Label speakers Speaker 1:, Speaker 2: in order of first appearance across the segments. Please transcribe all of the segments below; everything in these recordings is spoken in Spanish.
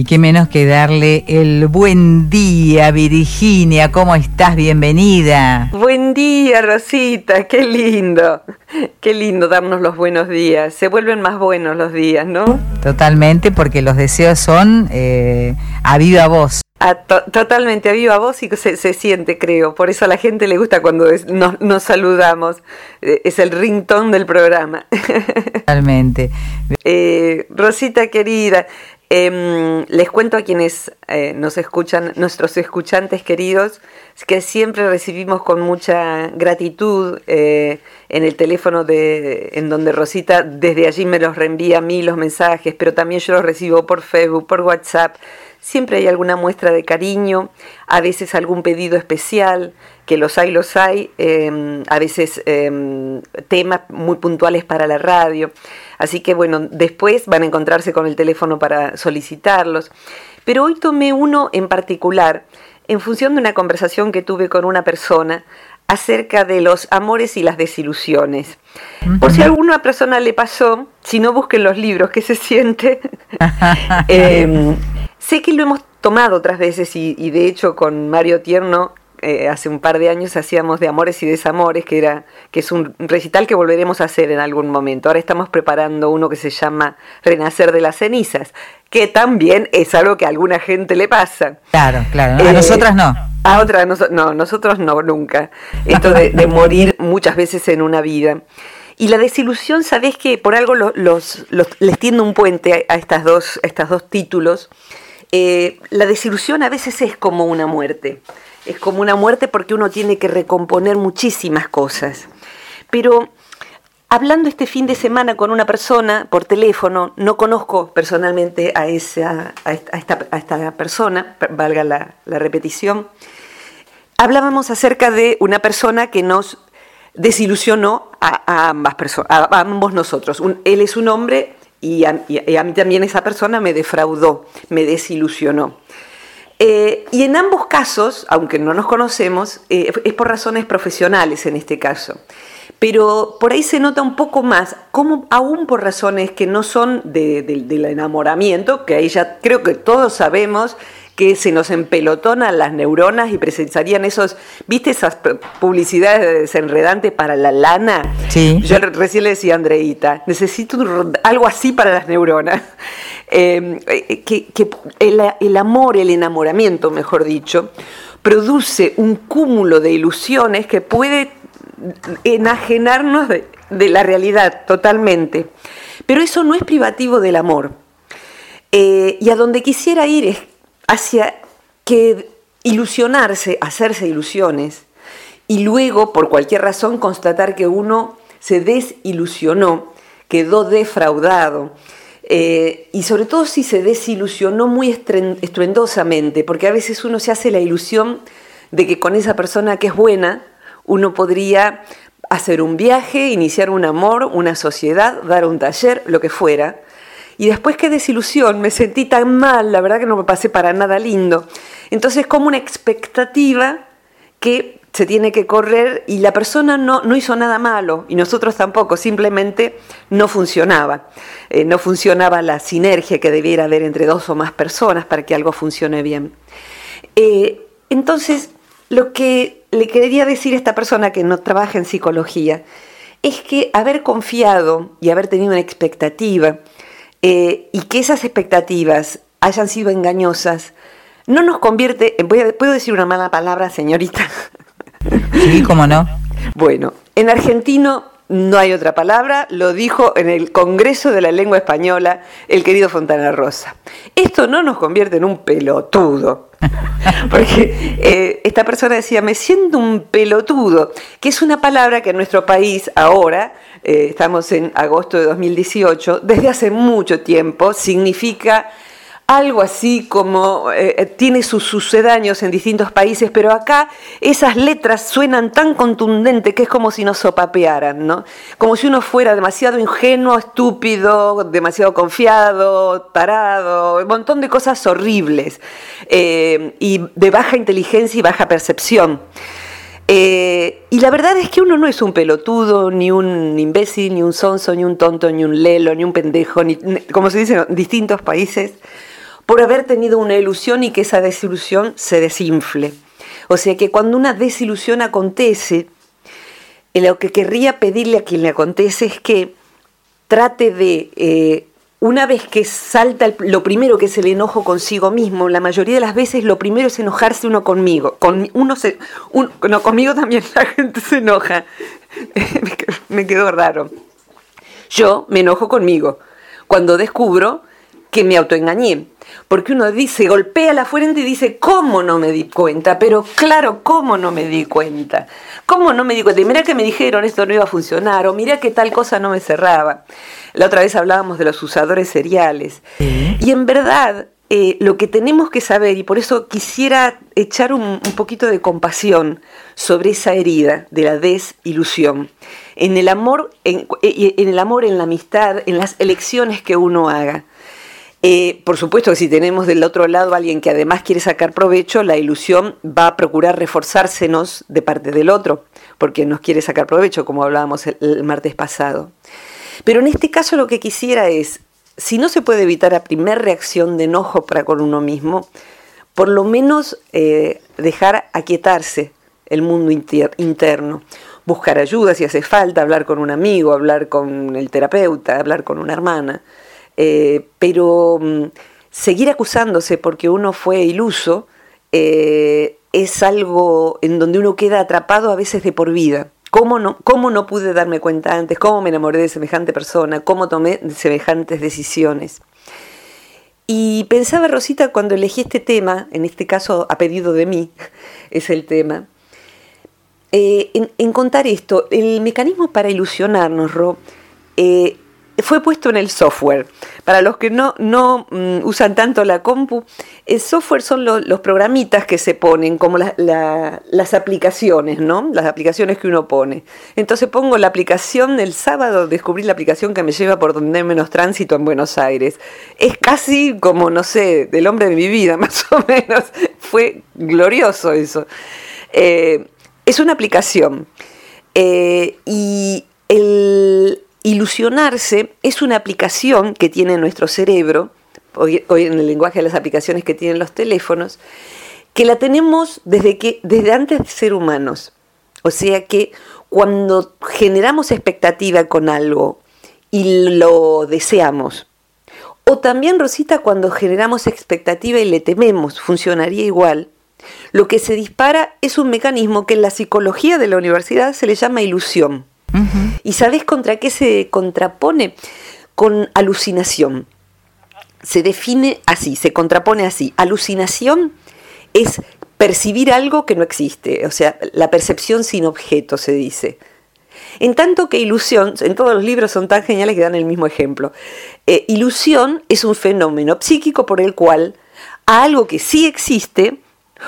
Speaker 1: Y qué menos que darle el buen día, Virginia. ¿Cómo estás? Bienvenida.
Speaker 2: Buen día, Rosita. Qué lindo. Qué lindo darnos los buenos días. Se vuelven más buenos los días, ¿no?
Speaker 1: Totalmente, porque los deseos son eh, a viva voz.
Speaker 2: totalmente a viva voz y se, se, siente, creo. Por eso a la gente le gusta cuando nos, nos, saludamos. Eh, es el ringtone del programa.
Speaker 1: Totalmente.
Speaker 2: Eh, Rosita querida, Em, les cuento a quienes eh, nos escuchan, nuestros escuchantes queridos, que siempre recibimos con mucha gratitud eh, en el teléfono de, en donde Rosita desde allí me los reenvía a mí los mensajes, pero también yo los recibo por Facebook, por WhatsApp. Siempre hay alguna muestra de cariño, a veces algún pedido especial, que los hay, los hay, em, a veces em, temas muy puntuales para la radio. Así que bueno, después van a encontrarse con el teléfono para solicitarlos. Pero hoy tomé uno en particular en función de una conversación que tuve con una persona acerca de los amores y las desilusiones. Por si a alguna persona le pasó, si no busquen los libros, ¿qué se siente? Em, sé que lo hemos tomado otras veces y, de hecho con Mario Tierno eh, hace un par de años hacíamos de Amores y Desamores, que, era, que es un recital que volveremos a hacer en algún momento. Ahora estamos preparando uno que se llama Renacer de las cenizas, que también es algo que a alguna gente le pasa.
Speaker 1: Claro, claro. A eh, nosotras no.
Speaker 2: A otras no, nosotros no, nunca. Esto de, morir muchas veces en una vida. Y la desilusión, ¿sabés que por algo los, les tiendo un puente a, estas dos, estas dos títulos? Eh, la desilusión a veces es como una muerte es como una muerte porque uno tiene que recomponer muchísimas cosas. Pero hablando este fin de semana con una persona por teléfono, no conozco personalmente a, esa, a, esta, persona, valga la, repetición, hablábamos acerca de una persona que nos desilusionó a, ambas personas, a, ambos nosotros. él es un hombre y a, mí también esa persona me defraudó, me desilusionó. Eh, y en ambos casos, aunque no nos conocemos, eh, es por razones profesionales en este caso. Pero por ahí se nota un poco más, como aún por razones que no son del enamoramiento, que ahí ya creo que todos sabemos que se nos empelotonan las neuronas y presentarían esos, ¿viste esas publicidades desenredantes para la lana?
Speaker 1: Sí.
Speaker 2: Yo recién le decía a Andreita, necesito algo así para las neuronas. Em, eh, que, el, amor, el enamoramiento, mejor dicho, produce un cúmulo de ilusiones que puede enajenarnos de, la realidad totalmente. Pero eso no es privativo del amor. Eh, y a donde quisiera ir es hacia que ilusionarse, hacerse ilusiones, y luego, por cualquier razón, constatar que uno se desilusionó, quedó defraudado, eh, y sobre todo si se desilusionó muy estruendosamente, porque a veces uno se hace la ilusión de que con esa persona que es buena, uno podría hacer un viaje, iniciar un amor, una sociedad, dar un taller, lo que fuera. Y después qué desilusión, me sentí tan mal, la verdad que no me pasé para nada lindo. Entonces como una expectativa que se tiene que correr y la persona no, no hizo nada malo y nosotros tampoco, simplemente no funcionaba. Eh, no funcionaba la sinergia que debiera haber entre dos o más personas para que algo funcione bien. Eh, entonces, lo que le quería decir a esta persona que no trabaja en psicología es que haber confiado y haber tenido una expectativa eh, y que esas expectativas hayan sido engañosas, no nos convierte, ¿puedo decir una mala palabra, señorita?
Speaker 1: Sí, cómo no.
Speaker 2: Bueno, en argentino no hay otra palabra, lo dijo en el Congreso de la Lengua Española el querido Fontana Rosa. Esto no nos convierte en un pelotudo, porque eh, esta persona decía, me siento un pelotudo, que es una palabra que en nuestro país ahora, eh, estamos en agosto de 2018, desde hace mucho tiempo significa algo así como eh, eh, tiene sus sucedáneos en distintos países, pero acá esas letras suenan tan contundentes que es como si nos sopapearan, ¿no? Como si uno fuera demasiado ingenuo, estúpido, demasiado confiado, tarado, un montón de cosas horribles eh, y de baja inteligencia y baja percepción. y la verdad es que uno no es un pelotudo, ni un imbécil, ni un sonso, ni un tonto, ni un lelo, ni un pendejo, ni, como se dice en distintos países por haber tenido una ilusión y que esa desilusión se desinfle. O sea que cuando una desilusión acontece, eh, lo que querría pedirle a quien le acontece es que trate de, eh, una vez que salta lo primero que es el enojo consigo mismo, la mayoría de las veces lo primero es enojarse uno conmigo. Con, uno conmigo también la gente se enoja. me quedó raro. Yo me enojo conmigo cuando descubro que me autoengañé. Porque uno dice, golpea la fuente y dice, ¿cómo no me di cuenta? Pero claro, ¿cómo no me di cuenta? ¿Cómo no me di cuenta? Y mira que me dijeron esto no iba a funcionar, o mira que tal cosa no me cerraba. La otra vez hablábamos de los usadores seriales. Y en verdad, eh, lo que tenemos que saber, y por eso quisiera echar un, poquito de compasión sobre esa herida de la desilusión, en el amor, en, en el amor, en la amistad, en las elecciones que uno haga. Eh, por supuesto que si tenemos del otro lado a alguien que además quiere sacar provecho, la ilusión va a procurar reforzársenos de parte del otro, porque nos quiere sacar provecho, como hablábamos el, martes pasado. Pero en este caso lo que quisiera es, si no se puede evitar la primera reacción de enojo para con uno mismo, por lo menos eh, dejar aquietarse el mundo interno, buscar ayuda si hace falta, hablar con un amigo, hablar con el terapeuta, hablar con una hermana eh, pero mm, seguir acusándose porque uno fue iluso eh, es algo en donde uno queda atrapado a veces de por vida. ¿Cómo no, ¿Cómo no pude darme cuenta antes? ¿Cómo me enamoré de semejante persona? ¿Cómo tomé semejantes decisiones? Y pensaba, Rosita, cuando elegí este tema, en este caso a pedido de mí, es el tema, eh, en, contar esto, el mecanismo para ilusionarnos, Ro, fue puesto en el software. Para los que no, no mm, usan tanto la compu, el software son los programitas que se ponen, como las aplicaciones, ¿no? Las aplicaciones que uno pone. Entonces pongo la aplicación, el sábado descubrí la aplicación que me lleva por donde hay menos tránsito en Buenos Aires. Es casi como, no sé, del hombre de mi vida, más o menos. Fue glorioso eso. Eh, es una aplicación. Eh, y el, Ilusionarse es una aplicación que tiene nuestro cerebro, hoy, en el lenguaje de las aplicaciones que tienen los teléfonos, que la tenemos desde, que, desde antes de ser humanos. O sea que cuando generamos expectativa con algo y lo deseamos, o también, Rosita, cuando generamos expectativa y le tememos, funcionaría igual, lo que se dispara es un mecanismo que en la psicología de la universidad se le llama ilusión. ¿Y sabes contra qué se contrapone? Con alucinación. Se define así, se contrapone así. Alucinación es percibir algo que no existe, o sea, la percepción sin objeto se dice. En tanto que ilusión, en todos los libros son tan geniales que dan el mismo ejemplo. Eh, ilusión es un fenómeno psíquico por el cual a algo que sí existe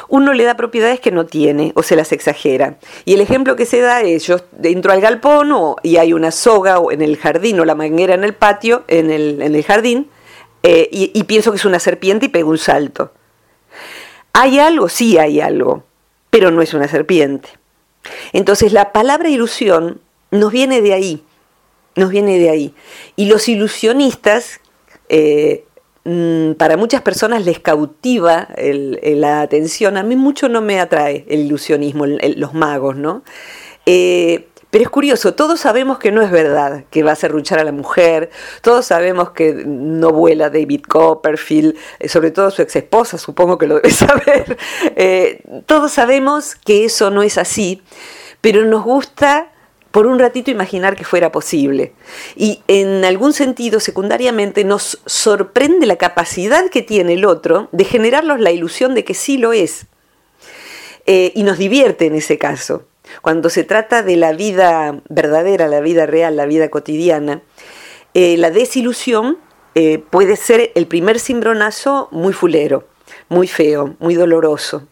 Speaker 2: uno le da propiedades que no tiene o se las exagera. Y el ejemplo que se da es, yo entro al galpón y hay una soga en el jardín o la manguera en el patio, en el, jardín, eh, y, pienso que es una serpiente y pego un salto. ¿Hay algo? Sí hay algo, pero no es una serpiente. Entonces la palabra ilusión nos viene de ahí, nos viene de ahí. Y los ilusionistas eh, para muchas personas les cautiva la atención. A mí mucho no me atrae el ilusionismo, los magos, ¿no? Eh, pero es curioso, todos sabemos que no es verdad que va a serruchar a la mujer, todos sabemos que no vuela David Copperfield, eh, sobre todo su ex esposa, supongo que lo debe saber. Eh, todos sabemos que eso no es así, pero nos gusta por un ratito imaginar que fuera posible. Y en algún sentido, secundariamente, nos sorprende la capacidad que tiene el otro de generarnos la ilusión de que sí lo es. Eh, y nos divierte en ese caso. Cuando se trata de la vida verdadera, la vida real, la vida cotidiana, eh, la desilusión eh, puede ser el primer cimbronazo muy fulero, muy feo, muy doloroso.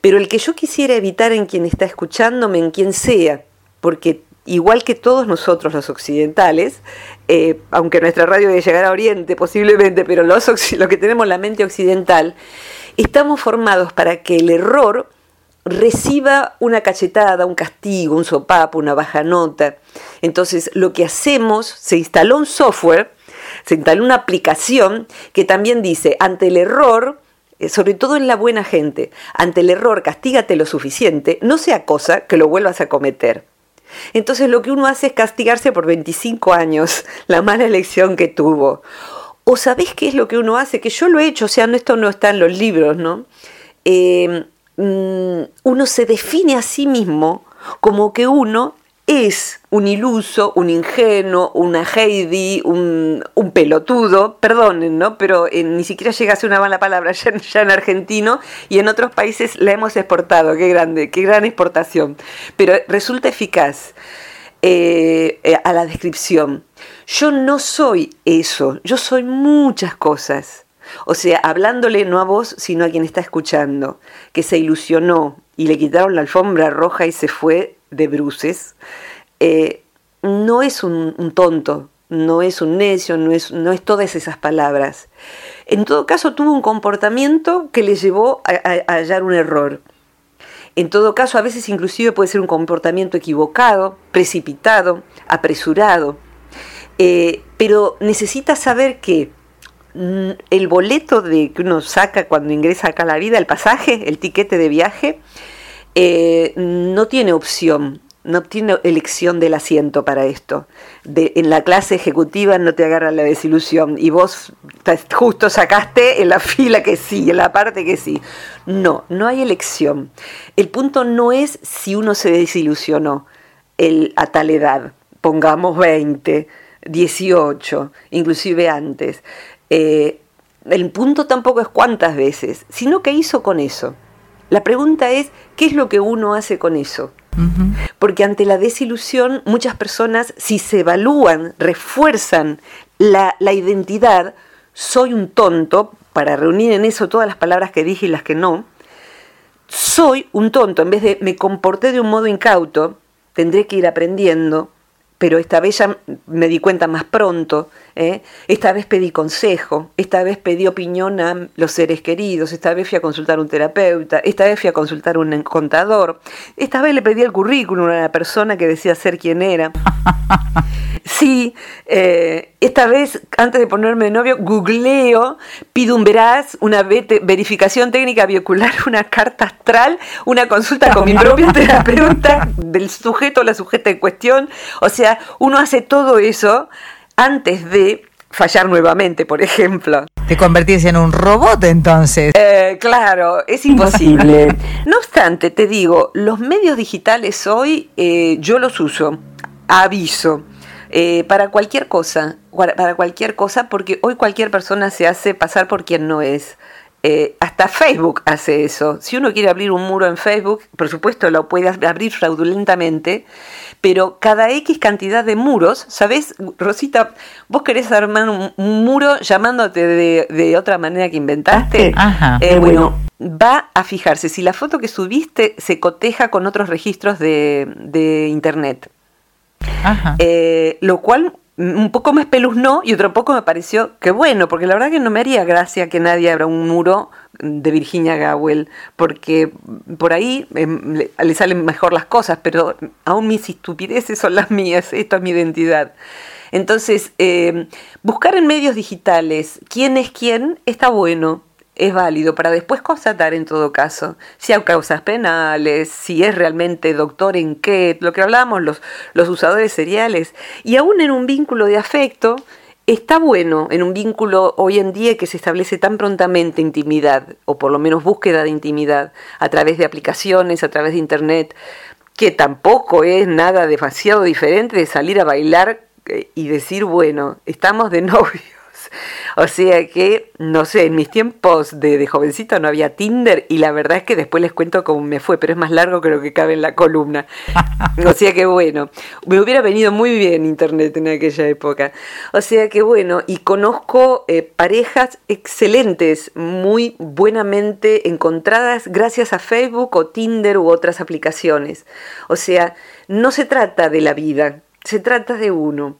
Speaker 2: Pero el que yo quisiera evitar en quien está escuchándome, en quien sea, porque igual que todos nosotros los occidentales, eh, aunque nuestra radio debe llegar a Oriente posiblemente, pero los, que tenemos la mente occidental, estamos formados para que el error reciba una cachetada, un castigo, un sopapo, una baja nota. Entonces, lo que hacemos, se instaló un software se instaló una aplicación que también dice, ante el error, eh, sobre todo en la buena gente, ante el error castígate lo suficiente, no sea cosa que lo vuelvas a cometer. Entonces lo que uno hace es castigarse por 25 años la mala elección que tuvo. O sabés qué es lo que uno hace, que yo lo he hecho, o sea, esto no está en los libros, ¿no? Eh, mm, uno se define a sí mismo como que uno es un iluso, un ingenuo, una Heidi, un, pelotudo, perdonen, ¿no? Pero eh, ni siquiera llega a ser una mala palabra ya, en argentino y en otros países la hemos exportado, qué grande, qué gran exportación. Pero resulta eficaz eh, eh, a la descripción. Yo no soy eso, yo soy muchas cosas. O sea, hablándole no a vos, sino a quien está escuchando, que se ilusionó y le quitaron la alfombra roja y se fue de bruces, eh, no es un, tonto, no es un necio, no es, no es todas esas palabras. En todo caso, tuvo un comportamiento que le llevó a, hallar un error. En todo caso, a veces inclusive puede ser un comportamiento equivocado, precipitado, apresurado. Eh, pero necesita saber que el boleto de, que uno saca cuando ingresa acá a la vida, el pasaje, el tiquete de viaje, eh, no tiene opción, no tiene elección del asiento para esto. en la clase ejecutiva no te agarra la desilusión y vos justo sacaste en la fila que sí, en la parte que sí. No, no hay elección. El punto no es si uno se desilusionó a tal edad, pongamos 20, 18, inclusive antes. Eh, el punto tampoco es cuántas veces, sino qué hizo con eso. La pregunta es, ¿qué es lo que uno hace con eso? Porque ante la desilusión, muchas personas, si se evalúan, refuerzan la, la, identidad, soy un tonto, para reunir en eso todas las palabras que dije y las que no, soy un tonto, en vez de me comporté de un modo incauto, tendré que ir aprendiendo, pero esta vez ya me di cuenta más pronto, ¿eh? esta vez pedí consejo, esta vez pedí opinión a los seres queridos, esta vez fui a consultar a un terapeuta, esta vez fui a consultar a un contador, esta vez le pedí el currículum a la persona que decía ser quien era. Sí, eh, esta vez, antes de ponerme de novio, googleo, pido un veraz, una verificación técnica biocular, una carta astral, una consulta con mi propia terapeuta del sujeto o la sujeta en cuestión. O sea, uno hace todo eso antes de fallar nuevamente, por ejemplo.
Speaker 1: Te convertís en un robot entonces.
Speaker 2: Eh, claro, es imposible. no obstante, te digo, los medios digitales hoy eh, yo los uso, aviso. Eh, para cualquier cosa, para cualquier cosa, porque hoy cualquier persona se hace pasar por quien no es. Eh, hasta Facebook hace eso. Si uno quiere abrir un muro en Facebook, por supuesto lo puede abrir fraudulentamente, pero cada X cantidad de muros, ¿sabes, Rosita? Vos querés armar un, muro llamándote de, otra manera que inventaste. Eh, bueno, va a fijarse si la foto que subiste se coteja con otros registros de Internet. Eh, lo cual un poco me espeluznó y otro poco me pareció que bueno, porque la verdad que no me haría gracia que nadie abra un muro de Virginia Gowell, porque por ahí em, le, salen mejor las cosas, pero aún mis estupideces son las mías, esto es mi identidad. Entonces, em, buscar en medios digitales quién es quién está bueno, es válido para después constatar en todo caso si hay causas penales, si es realmente doctor en qué, lo que hablábamos, los, los usadores seriales, y aún en un vínculo de afecto, está bueno en un vínculo hoy en día que se establece tan prontamente intimidad, o por lo menos búsqueda de intimidad, a través de aplicaciones, a través de internet, que tampoco es nada demasiado diferente de salir a bailar eh, y decir, bueno, estamos de novio o sea que, no sé, en mis tiempos de, jovencito no había Tinder y la verdad es que después les cuento cómo me fue, pero es más largo que lo que cabe en la columna. O sea que bueno, me hubiera venido muy bien Internet en aquella época. O sea que bueno, y conozco eh, parejas excelentes, muy buenamente encontradas gracias a Facebook o Tinder u otras aplicaciones. O sea, no se trata de la vida, se trata de uno.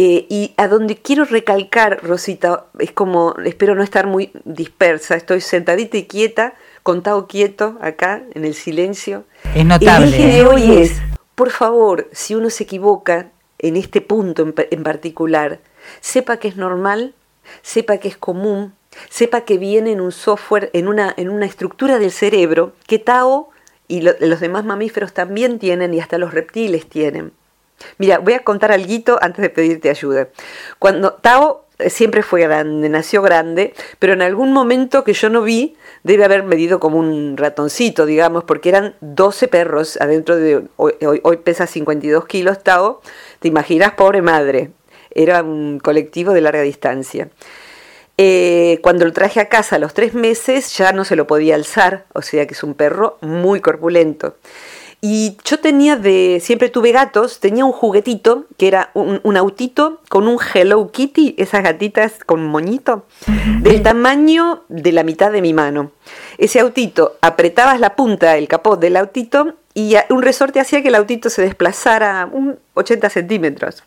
Speaker 2: Eh, y a donde quiero recalcar, Rosita, es como, espero no estar muy dispersa, estoy sentadita y quieta, contado quieto acá, en el silencio.
Speaker 1: Es notable.
Speaker 2: El eje de ¿eh? hoy es, por favor, si uno se equivoca en este punto en, particular, sepa que es normal, sepa que es común, sepa que viene en un software, en una, en una estructura del cerebro que Tao y los demás mamíferos también tienen y hasta los reptiles tienen. Mira, voy a contar algo antes de pedirte ayuda. Cuando Tao eh, siempre fue grande, nació grande, pero en algún momento que yo no vi, debe haber medido como un ratoncito, digamos, porque eran 12 perros adentro de... Hoy, pesa 52 kilos Tao, te imaginas, pobre madre. Era un colectivo de larga distancia. Eh, cuando lo traje a casa a los tres meses ya no se lo podía alzar, o sea que es un perro muy corpulento. Y yo tenía de, siempre tuve gatos, tenía un juguetito que era un, autito con un Hello Kitty, esas gatitas con moñito, del tamaño de la mitad de mi mano. Ese autito, apretabas la punta, el capot del autito y un resorte hacía que el autito se desplazara un 80 centímetros.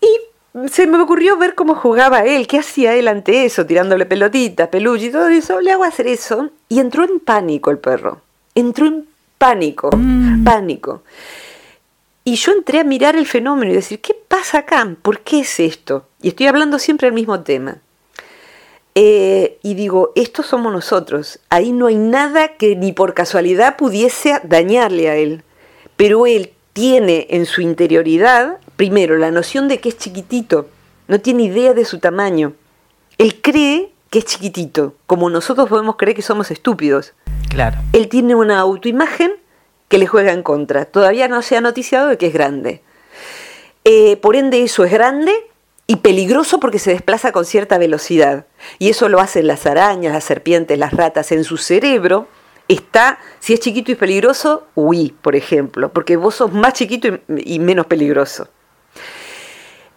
Speaker 2: Y se me ocurrió ver cómo jugaba él, qué hacía él ante eso, tirándole pelotitas, peluche y todo eso. Le hago hacer eso y entró en pánico el perro. Entró en pánico, mm. pánico. Y yo entré a mirar el fenómeno y decir, ¿qué pasa acá? ¿Por qué es esto? Y estoy hablando siempre del mismo tema. Eh, y digo, estos somos nosotros. Ahí no hay nada que ni por casualidad pudiese dañarle a él. Pero él tiene en su interioridad, primero, la noción de que es chiquitito, no tiene idea de su tamaño. Él cree que es chiquitito, como nosotros podemos creer que somos estúpidos.
Speaker 1: Claro.
Speaker 2: Él tiene una autoimagen que le juega en contra. Todavía no se ha noticiado de que es grande. Eh, por ende, eso es grande y peligroso porque se desplaza con cierta velocidad. Y eso lo hacen las arañas, las serpientes, las ratas. En su cerebro está, si es chiquito y peligroso, huí, por ejemplo, porque vos sos más chiquito y, menos peligroso.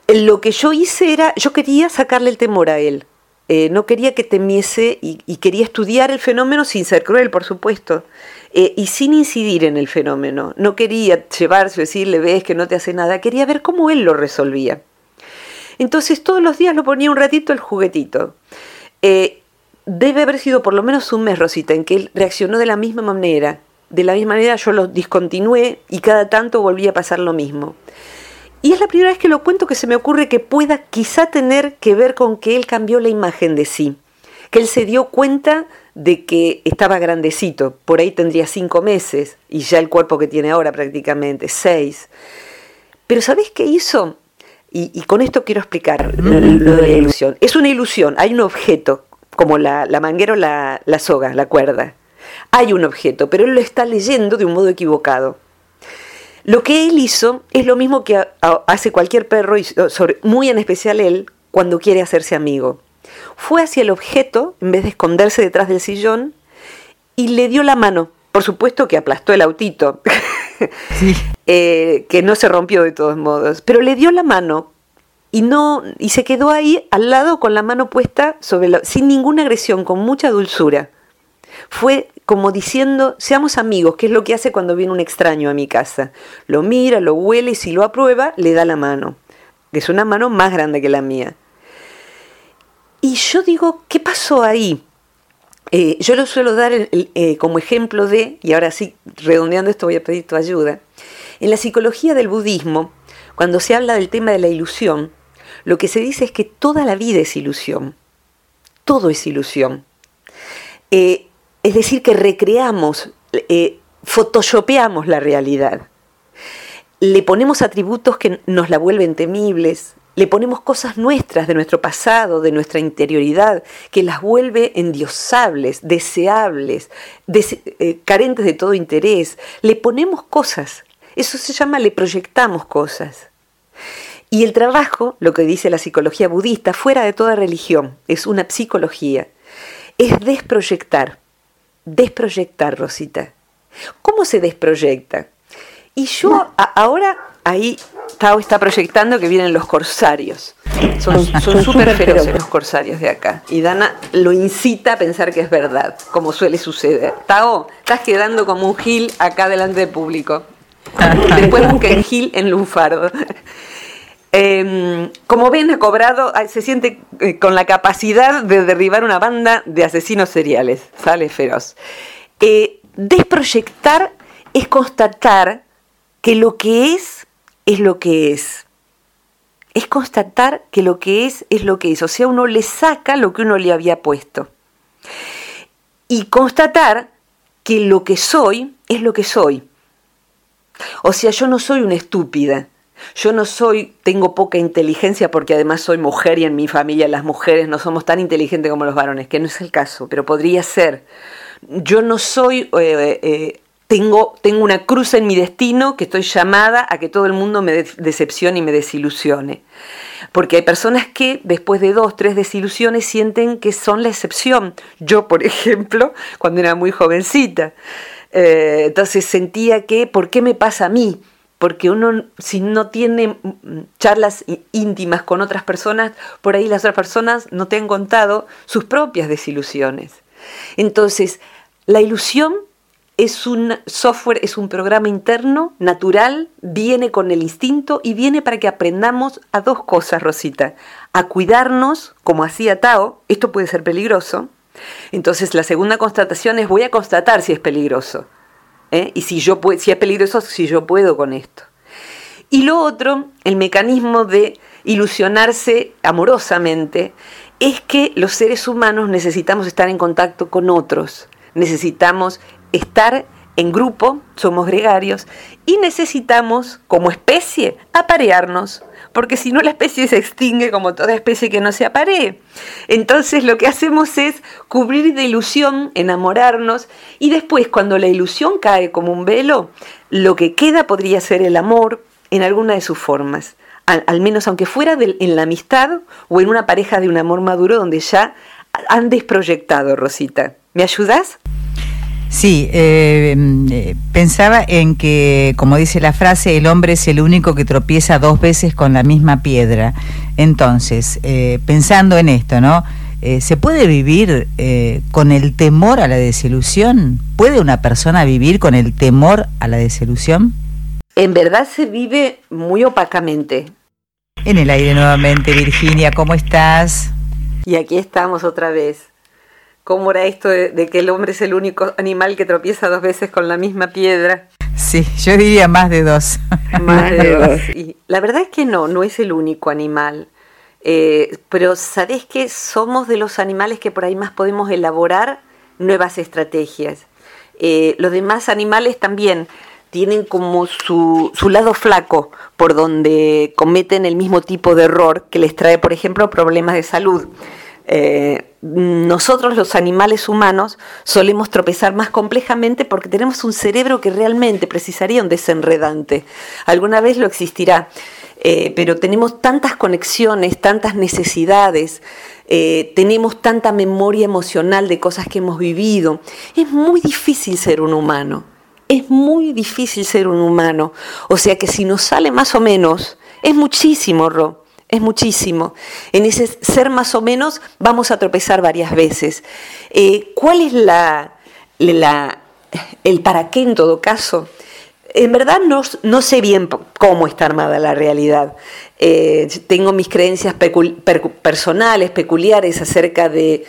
Speaker 2: Lo que yo hice era, yo quería sacarle el temor a él. Eh, no quería que temiese y, quería estudiar el fenómeno sin ser cruel, por supuesto, eh, y sin incidir en el fenómeno. No quería llevarse o decirle, ves que no te hace nada, quería ver cómo él lo resolvía. Entonces todos los días lo ponía un ratito el juguetito. Eh, debe haber sido por lo menos un mes, Rosita, en que él reaccionó de la misma manera. De la misma manera yo lo discontinué y cada tanto volvía a pasar lo mismo. Y es la primera vez que lo cuento que se me ocurre que pueda quizá tener que ver con que él cambió la imagen de sí, que él se dio cuenta de que estaba grandecito, por ahí tendría cinco meses y ya el cuerpo que tiene ahora prácticamente, seis. Pero ¿sabés qué hizo? Y, con esto quiero explicar lo de la ilusión. Es una ilusión, hay un objeto como la, manguera o la, la soga, la cuerda. Hay un objeto, pero él lo está leyendo de un modo equivocado. Lo que él hizo es lo mismo que hace cualquier perro, y muy en especial él, cuando quiere hacerse amigo. Fue hacia el objeto, en vez de esconderse detrás del sillón, y le dio la mano. Por supuesto que aplastó el autito, eh, que no se rompió de todos modos, pero le dio la mano y no y se quedó ahí al lado con la mano puesta sobre la, sin ninguna agresión, con mucha dulzura. Fue como diciendo, seamos amigos, que es lo que hace cuando viene un extraño a mi casa. Lo mira, lo huele y si lo aprueba, le da la mano, que es una mano más grande que la mía. Y yo digo, ¿qué pasó ahí? Eh, yo lo suelo dar eh, como ejemplo de, y ahora sí, redondeando esto voy a pedir tu ayuda, en la psicología del budismo, cuando se habla del tema de la ilusión, lo que se dice es que toda la vida es ilusión. Todo es ilusión. Eh, es decir, que recreamos, eh, photoshopeamos la realidad. Le ponemos atributos que nos la vuelven temibles, le ponemos cosas nuestras de nuestro pasado, de nuestra interioridad, que las vuelve endiosables, deseables, eh, carentes de todo interés. Le ponemos cosas. Eso se llama le proyectamos cosas. Y el trabajo, lo que dice la psicología budista, fuera de toda religión, es una psicología, es desproyectar. Desproyectar, Rosita. ¿Cómo se desproyecta? Y yo ahora ahí Tao está proyectando que vienen los corsarios. Son súper feroces los corsarios de acá. Y Dana lo incita a pensar que es verdad, como suele suceder. Tao, estás quedando como un gil acá delante del público. Después un gil en lunfardo. Em, como ven, ha cobrado, se siente eh, con la capacidad de derribar una banda de asesinos seriales. Sale feroz. Eh, desproyectar es constatar que lo que es es lo que es. es constatar que lo que es es lo que es, o sea, uno le saca lo que uno le había puesto. Y constatar que lo que soy es lo que soy. O sea, yo no soy una estúpida. Yo no soy, tengo poca inteligencia porque además soy mujer y en mi familia las mujeres no somos tan inteligentes como los varones, que no es el caso, pero podría ser. Yo no soy eh, eh, tengo, tengo una cruz en mi destino que estoy llamada a que todo el mundo me decepcione y me desilusione. Porque hay personas que después de dos, tres desilusiones sienten que son la excepción. Yo, por ejemplo, cuando era muy jovencita, eh, entonces sentía que, ¿por qué me pasa a mí? Porque uno, si no tiene charlas íntimas con otras personas, por ahí las otras personas no te han contado sus propias desilusiones. Entonces, la ilusión es un software, es un programa interno, natural, viene con el instinto y viene para que aprendamos a dos cosas, Rosita. A cuidarnos, como hacía Tao, esto puede ser peligroso. Entonces la segunda constatación es voy a constatar si es peligroso. ¿Eh? Y si, yo si es peligroso, si yo puedo con esto. Y lo otro, el mecanismo de ilusionarse amorosamente, es que los seres humanos necesitamos estar en contacto con otros necesitamos estar en grupo, somos gregarios, y necesitamos, como especie, aparearnos, porque si no la especie se extingue como toda especie que no se aparee. Entonces lo que hacemos es cubrir de ilusión, enamorarnos, y después cuando la ilusión cae como un velo, lo que queda podría ser el amor en alguna de sus formas. Al, menos aunque fuera en la amistad o en una pareja de un amor maduro donde ya han desproyectado, Rosita. ¿Me ayudas?
Speaker 1: Sí, eh, eh, pensaba en que, como dice la frase, el hombre es el único que tropieza dos veces con la misma piedra. Entonces, eh, pensando en esto, ¿no? ¿Se puede vivir con el temor a la desilusión? ¿Puede una persona vivir con el temor a la desilusión?
Speaker 2: En verdad se vive muy opacamente.
Speaker 1: En el aire nuevamente, Virginia, ¿cómo estás?
Speaker 2: Y aquí estamos otra vez cómo era esto de, que el hombre es el único animal que tropieza dos veces con la misma piedra.
Speaker 1: Sí, yo diría más de dos.
Speaker 2: Más de dos. Y la verdad es que no, no es el único animal. Eh, pero sabés que somos de los animales que por ahí más podemos elaborar nuevas estrategias. Eh, los demás animales también tienen como su, su, lado flaco por donde cometen el mismo tipo de error que les trae, por ejemplo, problemas de salud. Eh, nosotros los animales humanos solemos tropezar más complejamente porque tenemos un cerebro que realmente precisaría un desenredante. Alguna vez lo existirá, eh, pero tenemos tantas conexiones, tantas necesidades, eh, tenemos tanta memoria emocional de cosas que hemos vivido. Es muy difícil ser un humano. Es muy difícil ser un humano. O sea que si nos sale más o menos, es muchísimo, Ro es muchísimo. En ese ser más o menos vamos a tropezar varias veces. Eh, ¿Cuál es la, el para qué en todo caso? En verdad no, sé bien cómo está armada la realidad. Eh, tengo mis creencias personales, peculiares acerca de,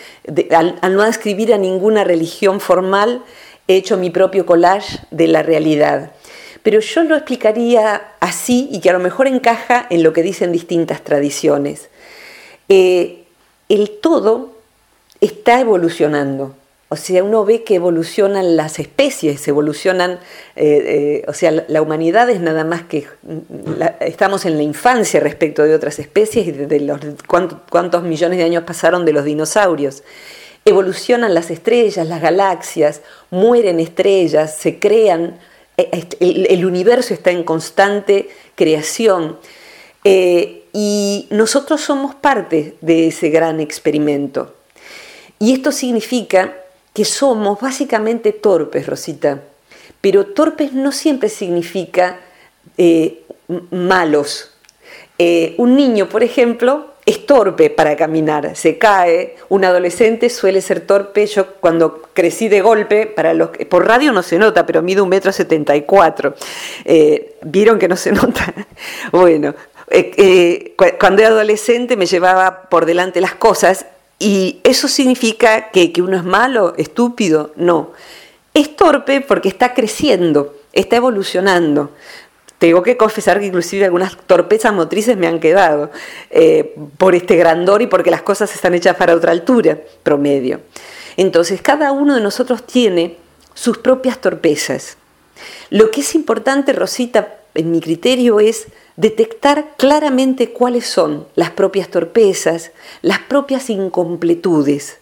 Speaker 2: al, no escribir a ninguna religión formal, he hecho mi propio collage de la realidad pero yo lo explicaría así y que a lo mejor encaja en lo que dicen distintas tradiciones. Eh, el todo está evolucionando. O sea, uno ve que evolucionan las especies, evolucionan, eh, eh, o sea, la, humanidad es nada más que, estamos en la infancia respecto de otras especies y de los cuántos millones de años pasaron de los dinosaurios. Evolucionan las estrellas, las galaxias, mueren estrellas, se crean eh, el, universo está en constante creación eh, y nosotros somos parte de ese gran experimento. Y esto significa que somos básicamente torpes, Rosita, pero torpes no siempre significa eh, malos. un niño, por ejemplo, es torpe para caminar, se cae, un adolescente suele ser torpe, yo cuando crecí de golpe, para los por radio no se nota, pero mido un metro setenta y cuatro, eh, vieron que no se nota, bueno, eh, eh, cuando era adolescente me llevaba por delante las cosas y eso significa que, que uno es malo, estúpido, no, es torpe porque está creciendo, está evolucionando, tengo que confesar que inclusive algunas torpezas motrices me han quedado eh, por este grandor y porque las cosas están hechas para otra altura promedio. Entonces, cada uno de nosotros tiene sus propias torpezas. Lo que es importante, Rosita, en mi criterio, es detectar claramente cuáles son las propias torpezas, las propias incompletudes.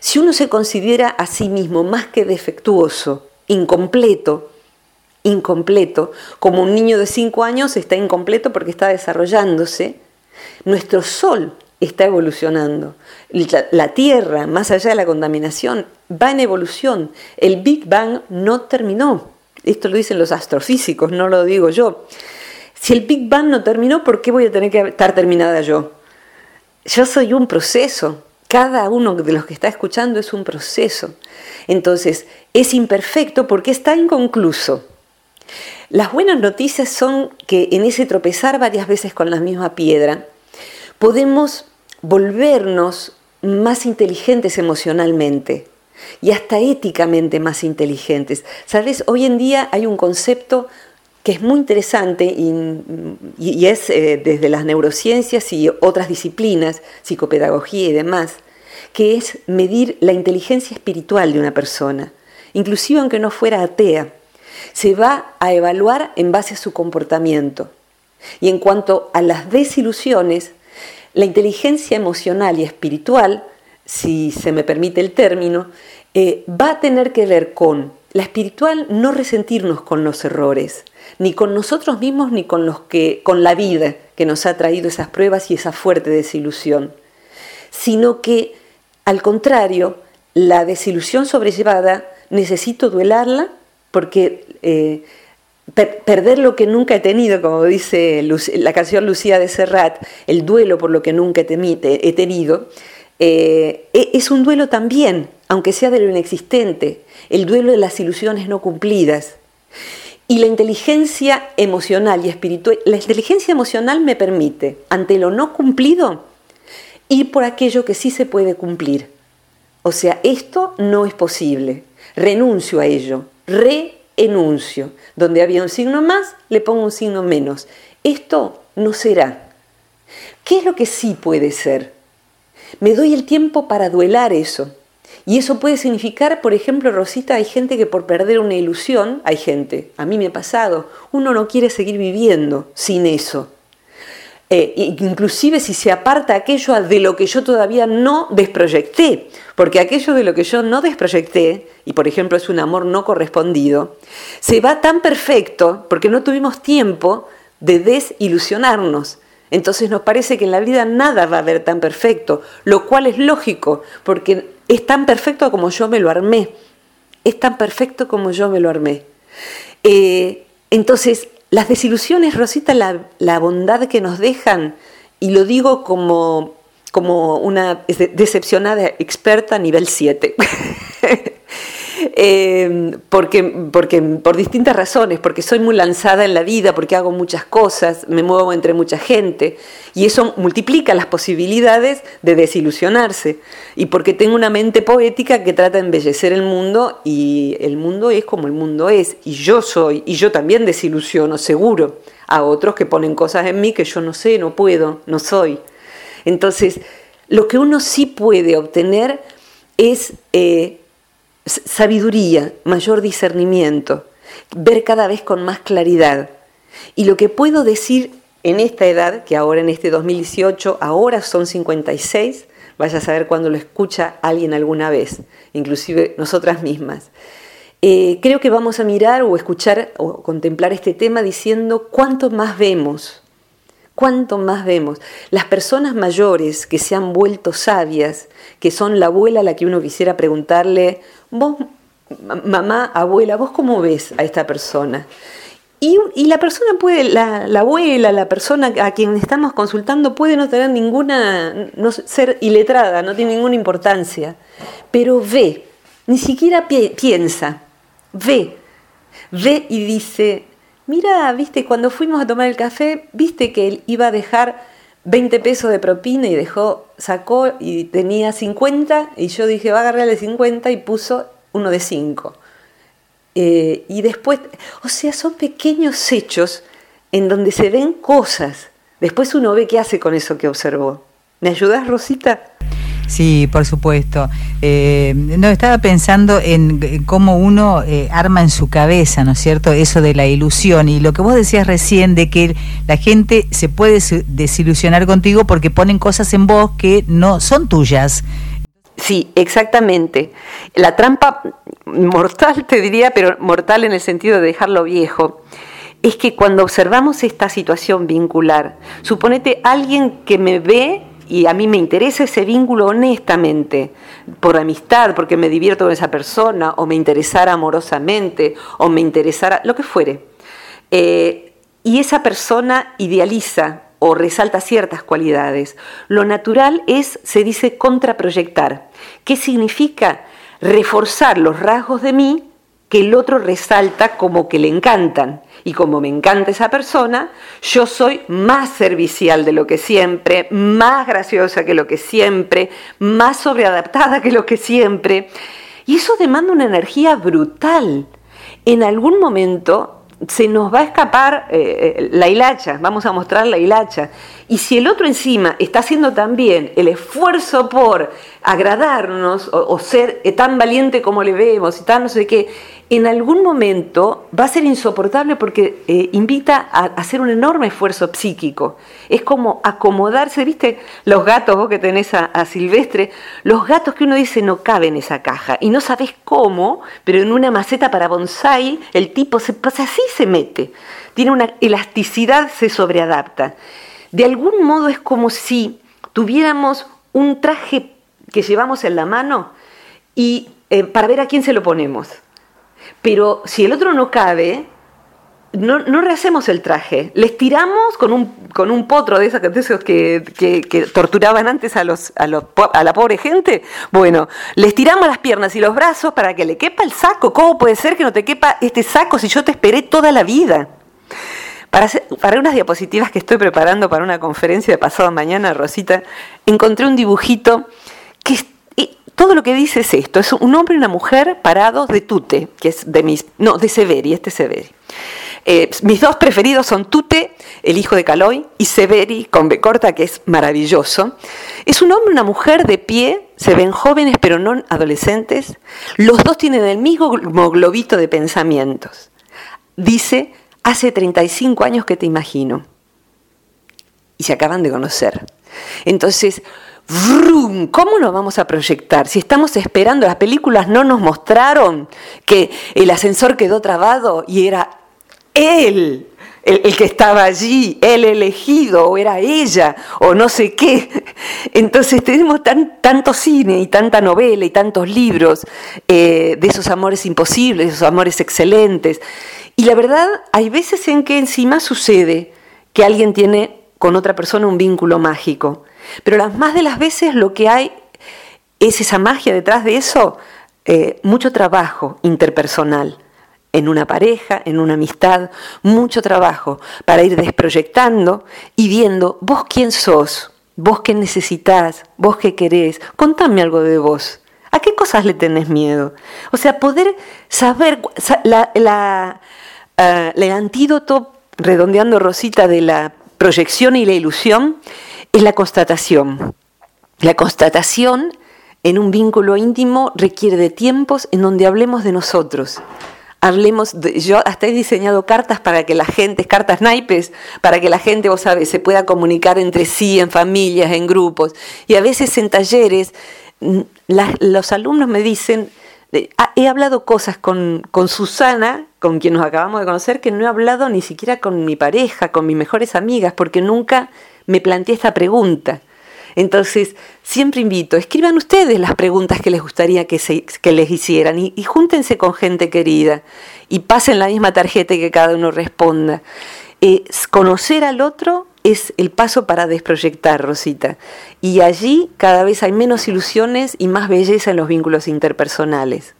Speaker 2: Si uno se considera a sí mismo más que defectuoso, incompleto, incompleto, como un niño de 5 años está incompleto porque está desarrollándose, nuestro sol está evolucionando. La, Tierra, más allá de la contaminación, va en evolución. El Big Bang no terminó. Esto lo dicen los astrofísicos, no lo digo yo. Si el Big Bang no terminó, ¿por qué voy a tener que estar terminada yo? Yo soy un proceso. Cada uno de los que está escuchando es un proceso. Entonces, es imperfecto porque está inconcluso. Las buenas noticias son que en ese tropezar varias veces con la misma piedra, podemos volvernos más inteligentes emocionalmente y hasta éticamente más inteligentes. Sabes, hoy en día hay un concepto que es muy interesante y, es eh, desde las neurociencias y otras disciplinas, psicopedagogía y demás, que es medir la inteligencia espiritual de una persona, inclusive aunque no fuera atea. Se va a evaluar en base a su comportamiento. Y en cuanto a las desilusiones, la inteligencia emocional y espiritual, si se me permite el término, eh, va a tener que ver con la espiritual no resentirnos con los errores, ni con nosotros mismos ni con los que con la vida que nos ha traído esas pruebas y esa fuerte desilusión, sino que al contrario, la desilusión sobrellevada necesito duelarla porque eh, perder lo que nunca he tenido, como dice la canción Lucía de Serrat, el duelo por lo que nunca he tenido, eh, e-, es un duelo también, aunque sea de lo inexistente, el duelo de las ilusiones no cumplidas. Y la inteligencia emocional y espiritual, la inteligencia emocional me permite, ante lo no cumplido, ir por aquello que sí se puede cumplir. O sea, esto no es posible, renuncio a ello, re enuncio. Donde había un signo más, le pongo un signo menos. Esto no será. ¿Qué es lo que sí puede ser? Me doy el tiempo para duelar eso. Y eso puede significar, por ejemplo, Rosita, hay gente que por perder una ilusión, hay gente, a mí me ha pasado, uno no quiere seguir viviendo sin eso. Eh, inclusive si se aparta aquello de lo que yo todavía no desproyecté, porque aquello de lo que yo no desproyecté, y por ejemplo es un amor no correspondido, se va tan perfecto porque no tuvimos tiempo de desilusionarnos. Entonces nos parece que en la vida nada va a haber tan perfecto, lo cual es lógico, porque es tan perfecto como yo me lo armé, es tan perfecto como yo me lo armé. Eh, entonces, las desilusiones, Rosita, la, bondad que nos dejan, y lo digo como, como una decepcionada experta nivel 7. Eh, porque, porque, por distintas razones, porque soy muy lanzada en la vida, porque hago muchas cosas, me muevo entre mucha gente, y eso multiplica las posibilidades de desilusionarse, y porque tengo una mente poética que trata de embellecer el mundo, y el mundo es como el mundo es, y yo soy, y yo también desilusiono, seguro, a otros que ponen cosas en mí que yo no sé, no puedo, no soy. Entonces, lo que uno sí puede obtener es... Eh, sabiduría, mayor discernimiento, ver cada vez con más claridad. Y lo que puedo decir en esta edad, que ahora en este 2018, ahora son 56, vaya a saber cuando lo escucha alguien alguna vez, inclusive nosotras mismas. Eh, creo que vamos a mirar o escuchar o contemplar este tema diciendo cuánto más vemos ¿Cuánto más vemos? Las personas mayores que se han vuelto sabias, que son la abuela a la que uno quisiera preguntarle, vos, mamá, abuela, vos cómo ves a esta persona? Y, la persona puede, la, abuela, la persona a quien estamos consultando puede no tener ninguna, no ser iletrada, no tiene ninguna importancia, pero ve, ni siquiera piensa, ve, ve y dice, mira, viste, cuando fuimos a tomar el café, viste que él iba a dejar 20 pesos de propina y dejó, sacó y tenía 50 y yo dije, va a agarrarle 50 y puso uno de 5. Eh, y después, o sea, son pequeños hechos en donde se ven cosas. Después uno ve qué hace con eso que observó. ¿Me ayudas, Rosita?
Speaker 1: Sí, por supuesto. Eh, no, estaba pensando en cómo uno eh, arma en su cabeza, ¿no es cierto?, eso de la ilusión. Y lo que vos decías recién de que la gente se puede desilusionar contigo porque ponen cosas en vos que no son tuyas.
Speaker 2: Sí, exactamente. La trampa mortal, te diría, pero mortal en el sentido de dejarlo viejo, es que cuando observamos esta situación vincular, suponete alguien que me ve y a mí me interesa ese vínculo honestamente, por amistad, porque me divierto con esa persona, o me interesara amorosamente, o me interesara, lo que fuere. Eh, y esa persona idealiza o resalta ciertas cualidades. Lo natural es, se dice, contraproyectar. ¿Qué significa? Reforzar los rasgos de mí que el otro resalta como que le encantan. Y como me encanta esa persona, yo soy más servicial de lo que siempre, más graciosa que lo que siempre, más sobreadaptada que lo que siempre. Y eso demanda una energía brutal. En algún momento se nos va a escapar eh, eh, la hilacha, vamos a mostrar la hilacha. Y si el otro encima está haciendo también el esfuerzo por agradarnos o, ser eh, tan valiente como le vemos y tan no sé qué, en algún momento va a ser insoportable porque eh, invita a, hacer un enorme esfuerzo psíquico. Es como acomodarse, ¿viste? Los gatos, vos que tenés a, Silvestre, los gatos que uno dice no caben en esa caja y no sabés cómo, pero en una maceta para bonsai el tipo se pasa así se mete. Tiene una elasticidad, se sobreadapta. De algún modo es como si tuviéramos un traje que llevamos en la mano y eh, para ver a quién se lo ponemos. Pero si el otro no cabe, no, rehacemos el traje. Les tiramos con un, con un potro de, esos, que, que, torturaban antes a, los, a, los, a la pobre gente. Bueno, les tiramos las piernas y los brazos para que le quepa el saco. ¿Cómo puede ser que no te quepa este saco si yo te esperé toda la vida? Para, para unas diapositivas que estoy preparando para una conferencia de pasado mañana, Rosita, encontré un dibujito todo lo que dice es esto, es un hombre y una mujer parados de Tute, que es de mis, no, de Severi, este es Severi. Eh, mis dos preferidos son Tute, el hijo de Caloy, y Severi, con B corta, que es maravilloso. Es un hombre y una mujer de pie, se ven jóvenes pero no adolescentes. Los dos tienen el mismo globito de pensamientos. Dice, hace 35 años que te imagino. Y se acaban de conocer. Entonces, ¿Cómo nos vamos a proyectar? Si estamos esperando, las películas no nos mostraron que el ascensor quedó trabado y era él el, que estaba allí, el elegido, o era ella, o no sé qué. Entonces tenemos tanto cine y tanta novela y tantos libros eh, de esos amores imposibles, de esos amores excelentes. Y la verdad, hay veces en que encima sucede que alguien tiene con otra persona un vínculo mágico. Pero las más de las veces lo que hay es esa magia detrás de eso, eh, mucho trabajo interpersonal en una pareja, en una amistad, mucho trabajo para ir desproyectando y viendo vos quién sos, vos qué necesitas, vos qué querés, contame algo de vos. ¿A qué cosas le tenés miedo? O sea, poder saber la, eh, el antídoto, redondeando Rosita, de la proyección y la ilusión, es la constatación. La constatación en un vínculo íntimo requiere de tiempos en donde hablemos de nosotros. Hablemos, de, yo hasta he diseñado cartas para que la gente, cartas naipes, para que la gente, vos sabés, se pueda comunicar entre sí, en familias, en grupos. Y a veces en talleres, los alumnos me dicen, ah, he hablado cosas con, con Susana, con quien nos acabamos de conocer, que no he hablado ni siquiera con mi pareja, con mis mejores amigas, porque nunca me planteé esta pregunta. Entonces, siempre invito, escriban ustedes las preguntas que les gustaría que, se, que les hicieran y, júntense con gente querida y pasen la misma tarjeta y que cada uno responda. Eh, conocer al otro es el paso para desproyectar, Rosita. Y allí cada vez hay menos ilusiones y más belleza en los vínculos interpersonales.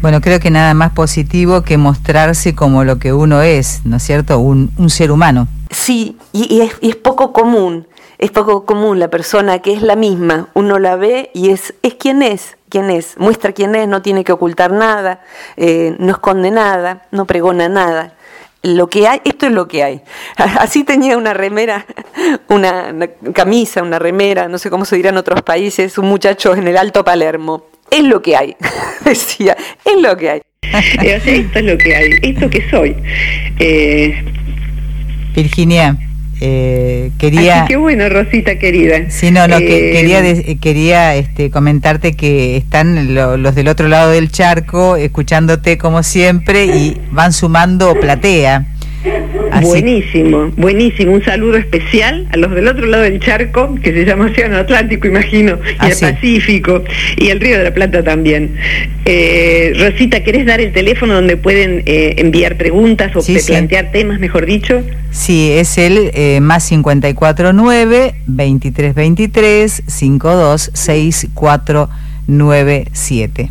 Speaker 1: Bueno, creo que nada más positivo que mostrarse como lo que uno es, ¿no es cierto? Un, ser humano.
Speaker 2: Sí, y, es, poco común, es poco común la persona que es la misma, uno la ve y es, es quien es, quién es, muestra quién es, no tiene que ocultar nada, eh, no esconde nada, no pregona nada. Lo que hay, esto
Speaker 3: es lo que hay. Así tenía una remera, una, camisa, una remera, no sé cómo se dirá en otros países, un muchacho en el Alto Palermo. Es lo que hay, decía, es lo que hay.
Speaker 2: esto es lo que hay, esto que soy.
Speaker 1: Eh, Virginia. Eh, quería.
Speaker 2: qué bueno, Rosita querida.
Speaker 1: Sí, no, no, que, eh, quería, quería este, comentarte que están los del otro lado del charco escuchándote como siempre y van sumando platea.
Speaker 2: Buenísimo, buenísimo. Un saludo especial a los del otro lado del charco, que se llama Océano Atlántico, imagino, y el Pacífico, y el Río de la Plata también. Eh, Rosita, ¿querés dar el teléfono donde pueden eh, enviar preguntas o plantear temas, mejor dicho?
Speaker 1: Sí, es el eh, más 549 2323 5264 97.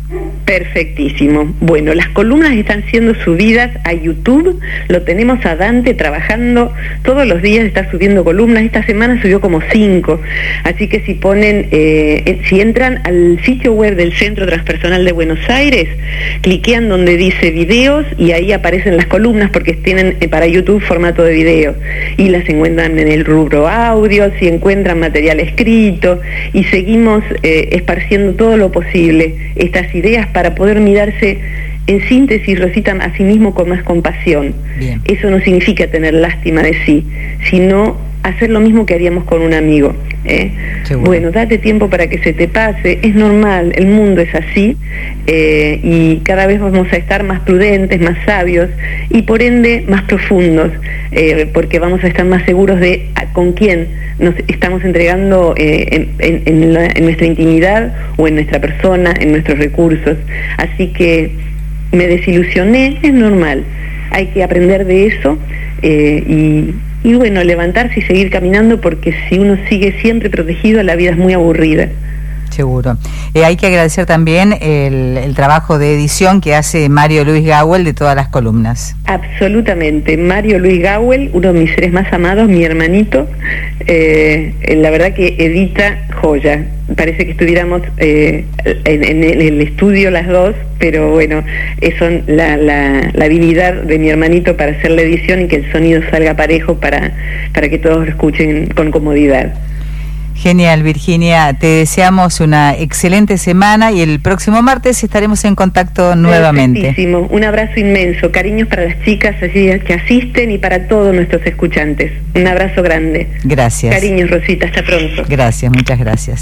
Speaker 2: Perfectísimo. Bueno, las columnas están siendo subidas a YouTube. Lo tenemos a Dante trabajando todos los días, está subiendo columnas. Esta semana subió como cinco. Así que si ponen, eh, eh, si entran al sitio web del Centro Transpersonal de Buenos Aires, cliquean donde dice videos y ahí aparecen las columnas porque tienen eh, para YouTube formato de video. Y las encuentran en el rubro audio, si encuentran material escrito y seguimos esparciendo todo lo posible estas ideas para poder mirarse en síntesis, Rosita, a sí mismo con más compasión. Eso no significa tener lástima de sí, sino hacer lo mismo que haríamos con un amigo. ¿eh? Bueno, date tiempo para que se te pase, es normal, el mundo es así eh, y cada vez vamos a estar más prudentes, más sabios y por ende más profundos, eh, porque vamos a estar más seguros de con quién nos estamos entregando en, en nuestra intimidad o en nuestra persona, en nuestros recursos. Así que me desilusioné, es normal, hay que aprender de eso y y bueno, levantarse y seguir caminando porque si uno sigue siempre protegido, la vida es muy aburrida.
Speaker 1: Seguro. Eh, hay que agradecer también el, trabajo de edición que hace Mario Luis Gawel de todas las columnas.
Speaker 2: Absolutamente. Mario Luis Gawel, uno de mis seres más amados, mi hermanito, eh, la verdad que edita joya. Parece que estuviéramos eh, en, el estudio las dos, pero bueno, la, la, la, habilidad de mi hermanito para hacer la edición y que el sonido salga parejo para, para que todos lo escuchen con comodidad.
Speaker 1: Genial, Virginia. Te deseamos una excelente semana y el próximo martes estaremos en contacto nuevamente.
Speaker 2: Un abrazo inmenso. Cariños para las chicas que asisten y para todos nuestros escuchantes. Un abrazo grande.
Speaker 1: Gracias.
Speaker 2: Cariños, Rosita. Hasta pronto.
Speaker 1: Gracias, muchas gracias.